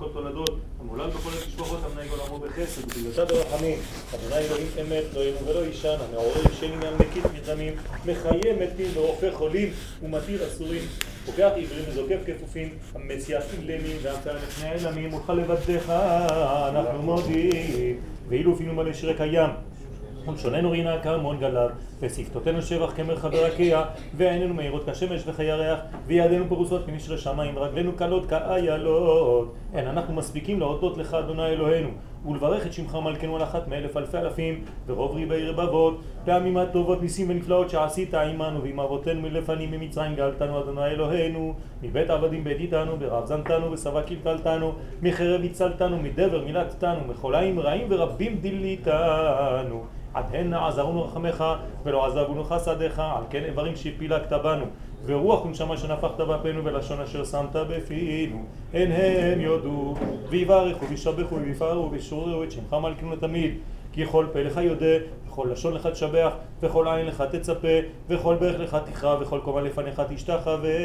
בכל תולדות, המולל בכל התשבחות, המנהיג עולמו בחסד, ובגללתה ברחמים, אדוני אלוהים אמת, לא ינו ולא יישן, המעורר ישנים מקיף מרדמים, מחיה מתים ורופא חולים ומתיר אסורים, פוקח עברים וזוקף כפופים, המציע אילמים והמתאר לפני העלמים, ולך לבדך אנחנו מודים, ואילו פינו מלא שרק הים ולשוננו רינה כהמון גליו, ושפתותינו שבח כמרחבי רקיע, ועינינו מהירות כשמש וכירח, וידינו פרוסות כנשרי שמיים, ורגלינו קלות כאיילות. אין אנחנו מספיקים להודות לך, אדוני אלוהינו, ולברך את שמך מלכנו על אחת מאלף אלפי אלפים, ורוב ריבי רבבות, פעמים הטובות ניסים ונפלאות שעשית עמנו ועם אבותינו מלפנים ממצרים גאלתנו, אדוני אלוהינו, מבית עבדים בית איתנו, ברב זנתנו, ושבע קלקלתנו, מחרב הצלתנו, מדבר מילתתנו, מחוליים רעים ורבים דיליתנו. עד הנה עזרונו רחמך ולא עזבונו חסדיך על כן איברים שהפילגת בנו ורוח ונשמה שנפחת באפינו ולשון אשר שמת בפינו. הן הם יודו ויברכו וישבחו ויפארו וישוררו את שמך מלכנו תמיד. כי כל פה לך יודה וכל לשון לך תשבח וכל עין לך תצפה וכל ברך לך תכרע וכל קומה לפניך תשתחווה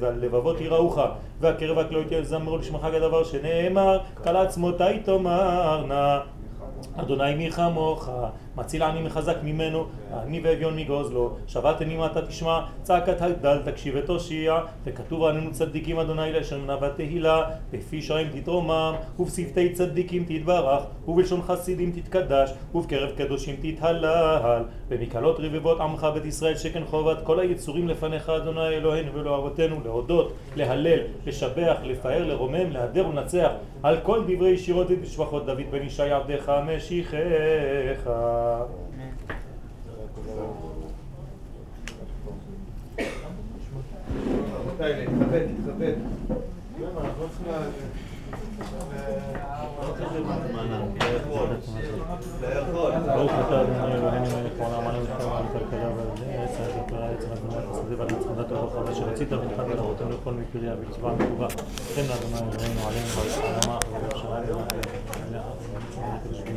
והלבבות יראוך. והקרב והכליות יזמרו לשמך כדבר שנאמר כל עצמותי תאמרנה אדוני מי כמוך, מציל עני מחזק ממנו, עני ואביון מגוזלו, שבתני מטה תשמע, צעקת הגדל תקשיב ותושיע, וכתוב עלינו צדיקים אדוני לאשר מנה ותהילה, בפי שרים תתרומם, ובשפתי צדיקים תתברך, ובלשון חסידים תתקדש, ובקרב קדושים תתהלל, במקהלות רבבות עמך בית ישראל שכן חובת כל היצורים לפניך אדוני אלוהינו ולא אבותינו, להודות, להלל, לשבח, לפאר, לרומם, להדר ולנצח, על כל דברי שירות ושבחות דוד בן ישי עבדך משיחך. ברוך אתה אדוני אלוהינו מלך העולם עלינו לכם על כלכלה ועל עץ הארץ ועל העץ השדה ועל מצוות הרוחב אשר רצית ונתת לאבותינו לכל מפריה ומצווה מטובה תן לאדוני אלוהינו עלינו ועל האדמה ובירושלים